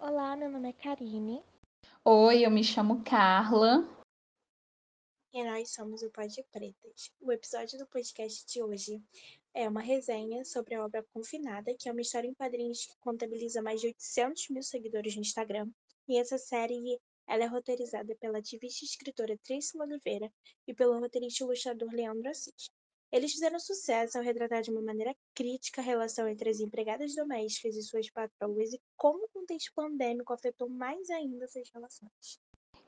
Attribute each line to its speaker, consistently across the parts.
Speaker 1: Olá, meu nome é Karine.
Speaker 2: Oi, eu me chamo Carla.
Speaker 1: E nós somos o Pode Pretas. O episódio do podcast de hoje é uma resenha sobre a obra Confinada, que é uma história em quadrinhos que contabiliza mais de 800 mil seguidores no Instagram. E essa série ela é roteirizada pela ativista e escritora Tracy Oliveira e pelo roteirista e ilustrador Leandro Assis. Eles fizeram sucesso ao retratar de uma maneira crítica a relação entre as empregadas domésticas e suas patroas e como o contexto pandêmico afetou mais ainda essas relações.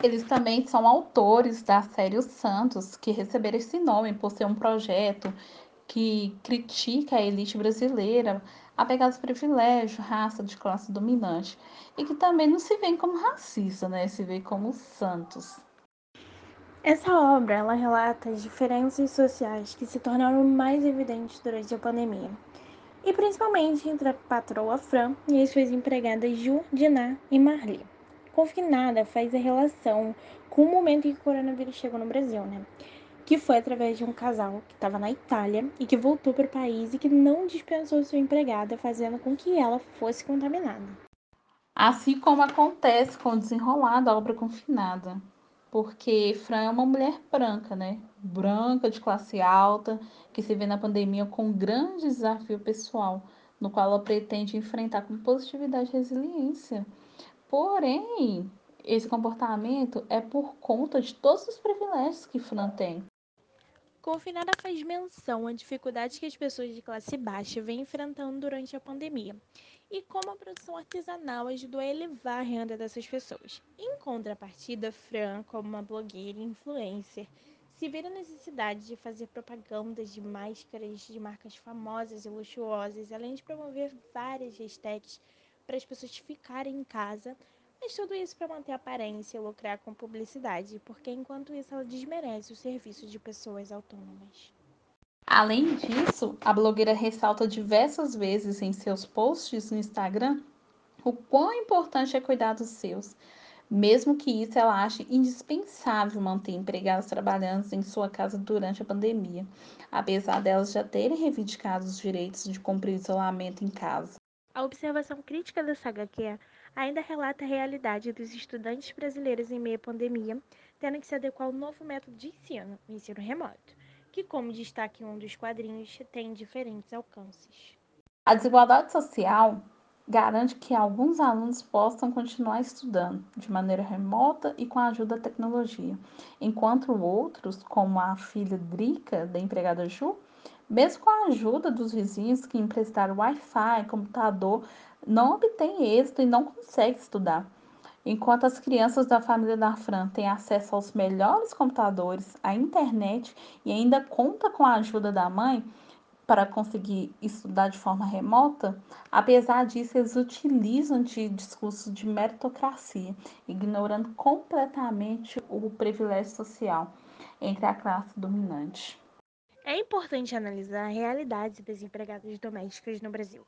Speaker 2: Eles também são autores da série Os Santos, que receberam esse nome por ser um projeto que critica a elite brasileira apegada aos privilégios, raça de classe dominante, e que também não se vê como racista, né? Se vê como santos.
Speaker 1: Essa obra ela relata as diferenças sociais que se tornaram mais evidentes durante a pandemia, e principalmente entre a patroa Fran e as suas empregadas Ju, Diná e Marli. Confinada faz a relação com o momento em que o coronavírus chegou no Brasil, né? Que foi através de um casal que estava na Itália e que voltou para o país e que não dispensou sua empregada, fazendo com que ela fosse contaminada.
Speaker 2: Assim como acontece com o desenrolar da obra confinada porque Fran é uma mulher branca, né? Branca, de classe alta, que se vê na pandemia com um grande desafio pessoal, no qual ela pretende enfrentar com positividade e resiliência. Porém, esse comportamento é por conta de todos os privilégios que Fran tem.
Speaker 1: Confinada faz menção à dificuldade que as pessoas de classe baixa vêm enfrentando durante a pandemia e como a produção artesanal ajudou a elevar a renda dessas pessoas. Em contrapartida, Fran, como uma blogueira e influencer, se vê a necessidade de fazer propagandas de máscaras de marcas famosas e luxuosas, além de promover várias hashtags para as pessoas ficarem em casa, mas tudo isso para manter a aparência e lucrar com publicidade, porque enquanto isso ela desmerece o serviço de pessoas autônomas.
Speaker 2: Além disso, a blogueira ressalta diversas vezes em seus posts no Instagram o quão importante é cuidar dos seus, mesmo que isso ela ache indispensável manter empregados trabalhando em sua casa durante a pandemia, apesar delas já terem reivindicado os direitos de cumprir isolamento em casa.
Speaker 1: A observação crítica dessa HQ ainda relata a realidade dos estudantes brasileiros em meio à pandemia, tendo que se adequar ao novo método de ensino, o ensino remoto que, como destaca em um dos quadrinhos, tem diferentes alcances.
Speaker 2: A desigualdade social garante que alguns alunos possam continuar estudando de maneira remota e com a ajuda da tecnologia, enquanto outros, como a filha Drica, da empregada Ju, mesmo com a ajuda dos vizinhos que emprestaram Wi-Fi, computador, não obtém êxito e não consegue estudar. Enquanto as crianças da família da Fran têm acesso aos melhores computadores, à internet e ainda conta com a ajuda da mãe para conseguir estudar de forma remota, apesar disso, eles utilizam de discurso de meritocracia, ignorando completamente o privilégio social entre a classe dominante.
Speaker 1: É importante analisar a realidade das empregadas domésticas no Brasil.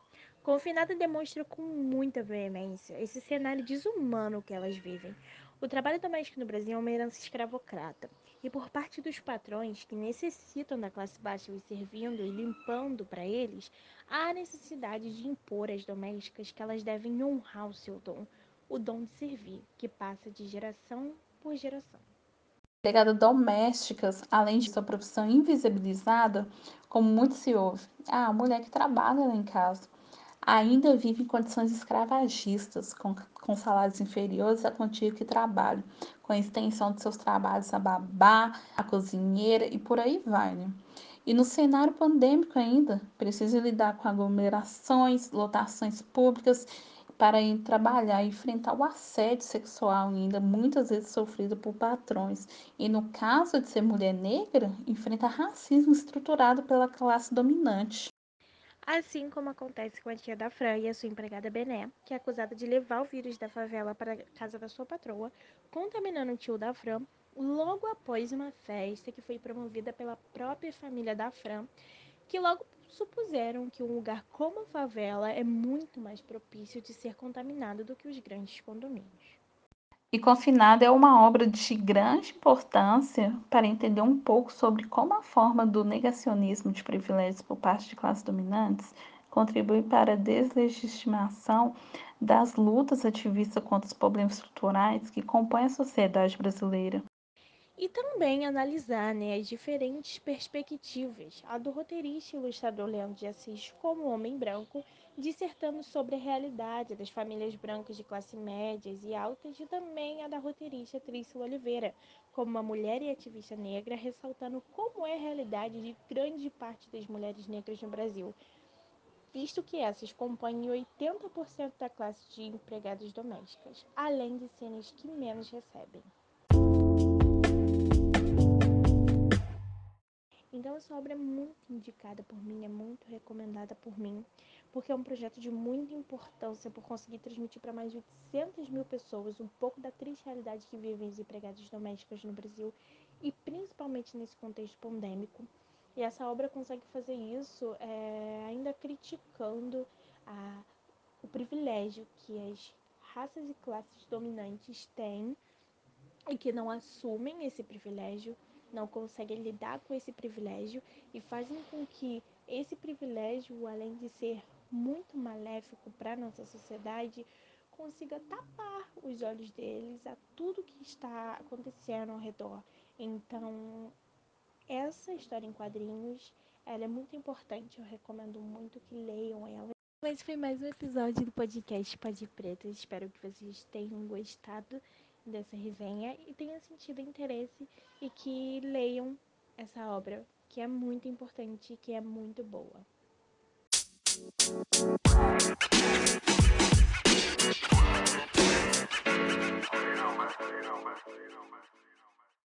Speaker 1: Confinada demonstra com muita veemência esse cenário desumano que elas vivem. O trabalho doméstico no Brasil é uma herança escravocrata. E por parte dos patrões que necessitam da classe baixa ir servindo e limpando para eles, há a necessidade de impor às domésticas que elas devem honrar o seu dom, o dom de servir, que passa de geração por geração.
Speaker 2: Empregadas domésticas, além de sua profissão invisibilizada, como muito se ouve, ah, a mulher que trabalha lá em casa ainda vive em condições escravagistas, com, com salários inferiores a quantia que trabalham, com a extensão de seus trabalhos a babá, a cozinheira e por aí vai. Né? E no cenário pandêmico ainda, precisa lidar com aglomerações, lotações públicas para ir trabalhar e enfrentar o assédio sexual ainda muitas vezes sofrido por patrões. E no caso de ser mulher negra, enfrenta racismo estruturado pela classe dominante.
Speaker 1: Assim como acontece com a tia da Fran e a sua empregada Bené, que é acusada de levar o vírus da favela para a casa da sua patroa, contaminando o tio da Fran logo após uma festa que foi promovida pela própria família da Fran, que logo supuseram que um lugar como a favela é muito mais propício de ser contaminado do que os grandes condomínios.
Speaker 2: E Confinado é uma obra de grande importância para entender um pouco sobre como a forma do negacionismo de privilégios por parte de classes dominantes contribui para a deslegitimação das lutas ativistas contra os problemas estruturais que compõem a sociedade brasileira.
Speaker 1: E também analisar né, as diferentes perspectivas, a do roteirista e ilustrador Leandro de Assis como homem branco, dissertando sobre a realidade das famílias brancas de classe médias e altas, e também a da roteirista Trícia Oliveira, como uma mulher e ativista negra, ressaltando como é a realidade de grande parte das mulheres negras no Brasil, visto que essas compõem 80% da classe de empregadas domésticas, além de serem as que menos recebem. Então essa obra é muito indicada por mim, é muito recomendada por mim, porque é um projeto de muita importância por conseguir transmitir para mais de 800 mil pessoas um pouco da triste realidade que vivem as empregadas domésticas no Brasil e principalmente nesse contexto pandêmico. E essa obra consegue fazer isso é, ainda criticando a, o privilégio que as raças e classes dominantes têm e que não assumem esse privilégio não conseguem lidar com esse privilégio e fazem com que esse privilégio, além de ser muito maléfico para nossa sociedade, consiga tapar os olhos deles a tudo que está acontecendo ao redor. Então, essa história em quadrinhos, ela é muito importante, eu recomendo muito que leiam ela. Mas foi mais um episódio do podcast Pode Preto. Espero que vocês tenham gostado dessa resenha e tenham sentido interesse e que leiam essa obra, que é muito importante e que é muito boa.